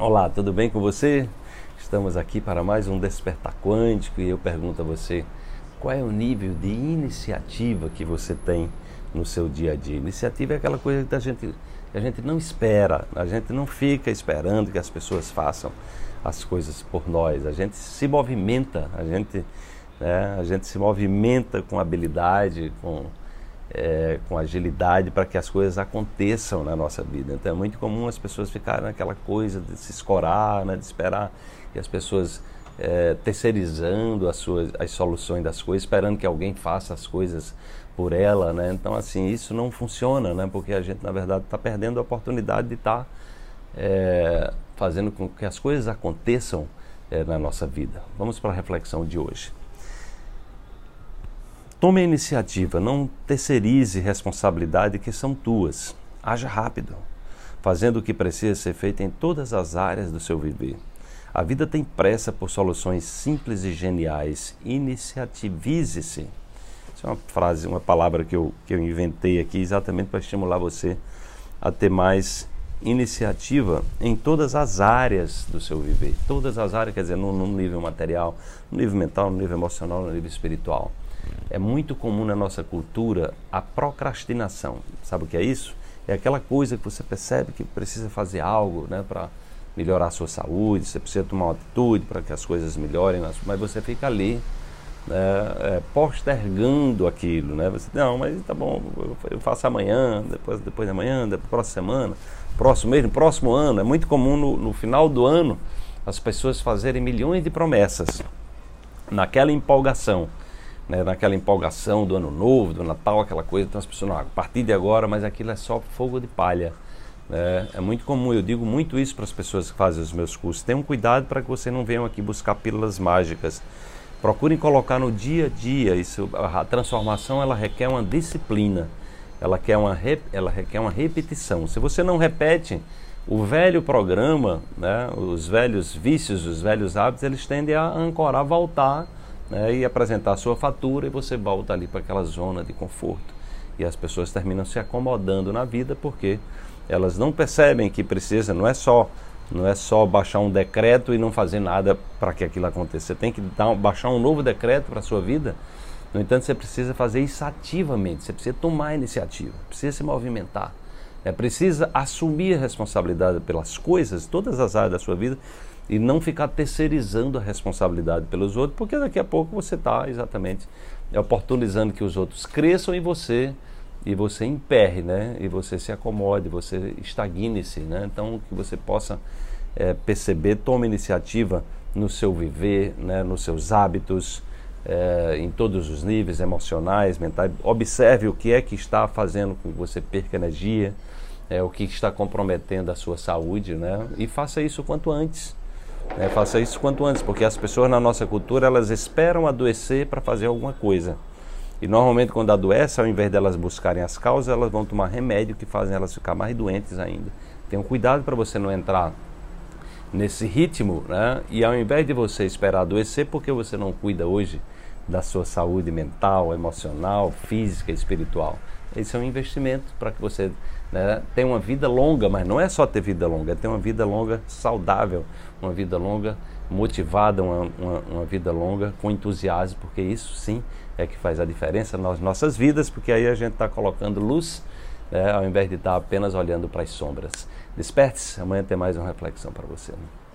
Olá, tudo bem com você? Estamos aqui para mais um Despertar Quântico e eu pergunto a você qual é o nível de iniciativa que você tem no seu dia a dia. Iniciativa é aquela coisa que a gente, que a gente não espera, a gente não fica esperando que as pessoas façam as coisas por nós, a gente se movimenta, a gente, né, a gente se movimenta com habilidade, com é, com agilidade para que as coisas aconteçam na nossa vida. Então é muito comum as pessoas ficarem naquela coisa de se escorar, né, de esperar que as pessoas é, terceirizando as suas as soluções das coisas, esperando que alguém faça as coisas por ela, né? Então assim isso não funciona, né? Porque a gente na verdade está perdendo a oportunidade de estar tá, é, fazendo com que as coisas aconteçam é, na nossa vida. Vamos para a reflexão de hoje. Tome a iniciativa, não terceirize responsabilidade que são tuas. Haja rápido, fazendo o que precisa ser feito em todas as áreas do seu viver. A vida tem pressa por soluções simples e geniais. Iniciativize-se. Isso é uma frase, uma palavra que eu, que eu inventei aqui exatamente para estimular você a ter mais iniciativa em todas as áreas do seu viver. Todas as áreas, quer dizer, no, nível material, no nível mental, no nível emocional, no nível espiritual. É muito comum na nossa cultura a procrastinação. Sabe o que é isso? É aquela coisa que você percebe que precisa fazer algo né, para melhorar a sua saúde, você precisa tomar uma atitude para que as coisas melhorem, mas você fica ali né, é, postergando aquilo. Né? Você, não, mas tá bom, eu faço amanhã, depois, depois de amanhã, depois próxima semana, próximo mês, próximo ano. É muito comum no, no final do ano as pessoas fazerem milhões de promessas naquela empolgação né, naquela empolgação do ano novo, do Natal, aquela coisa, então as pessoas, não, a partir de agora, mas aquilo é só fogo de palha. Né? É muito comum, eu digo muito isso para as pessoas que fazem os meus cursos. Tenham cuidado para que você não venham aqui buscar pílulas mágicas. Procurem colocar no dia a dia. Isso, a transformação ela requer uma disciplina, ela, quer uma, ela requer uma repetição. Se você não repete, o velho programa, né, os velhos vícios, os velhos hábitos, eles tendem a ancorar, voltar né, e apresentar a sua fatura e você volta ali para aquela zona de conforto. E as pessoas terminam se acomodando na vida porque elas não percebem que precisa, não é só não é só baixar um decreto e não fazer nada para que aquilo aconteça. Você tem que dar, baixar um novo decreto para a sua vida. No entanto, você precisa fazer isso ativamente, você precisa tomar iniciativa, precisa se movimentar. É, precisa assumir a responsabilidade pelas coisas, todas as áreas da sua vida, e não ficar terceirizando a responsabilidade pelos outros, porque daqui a pouco você está exatamente oportunizando que os outros cresçam e você e você emperre, né? E você se acomode, você estagne-se, né? Então que você possa é, perceber, tome iniciativa no seu viver, né? Nos seus hábitos, é, em todos os níveis emocionais, mentais. Observe o que é que está fazendo com que você perca energia, é, o que está comprometendo a sua saúde, né? E faça isso quanto antes. Né? Faça isso quanto antes, porque as pessoas na nossa cultura elas esperam adoecer para fazer alguma coisa. E normalmente quando adoece, ao invés delas buscarem as causas, elas vão tomar remédio que fazem elas ficar mais doentes ainda. Tenham cuidado para você não entrar nesse ritmo, né? E ao invés de você esperar adoecer, porque você não cuida hoje da sua saúde mental, emocional, física, espiritual. Esse é um investimento para que você né, tenha uma vida longa, mas não é só ter vida longa, é ter uma vida longa saudável, uma vida longa motivada, uma, uma, uma, vida longa com entusiasmo, porque isso sim é que faz a diferença nas nossas vidas, porque aí a gente está colocando luz né, ao invés de estar tá apenas olhando para as sombras. Desperte-se, amanhã tem mais uma reflexão para você. Né?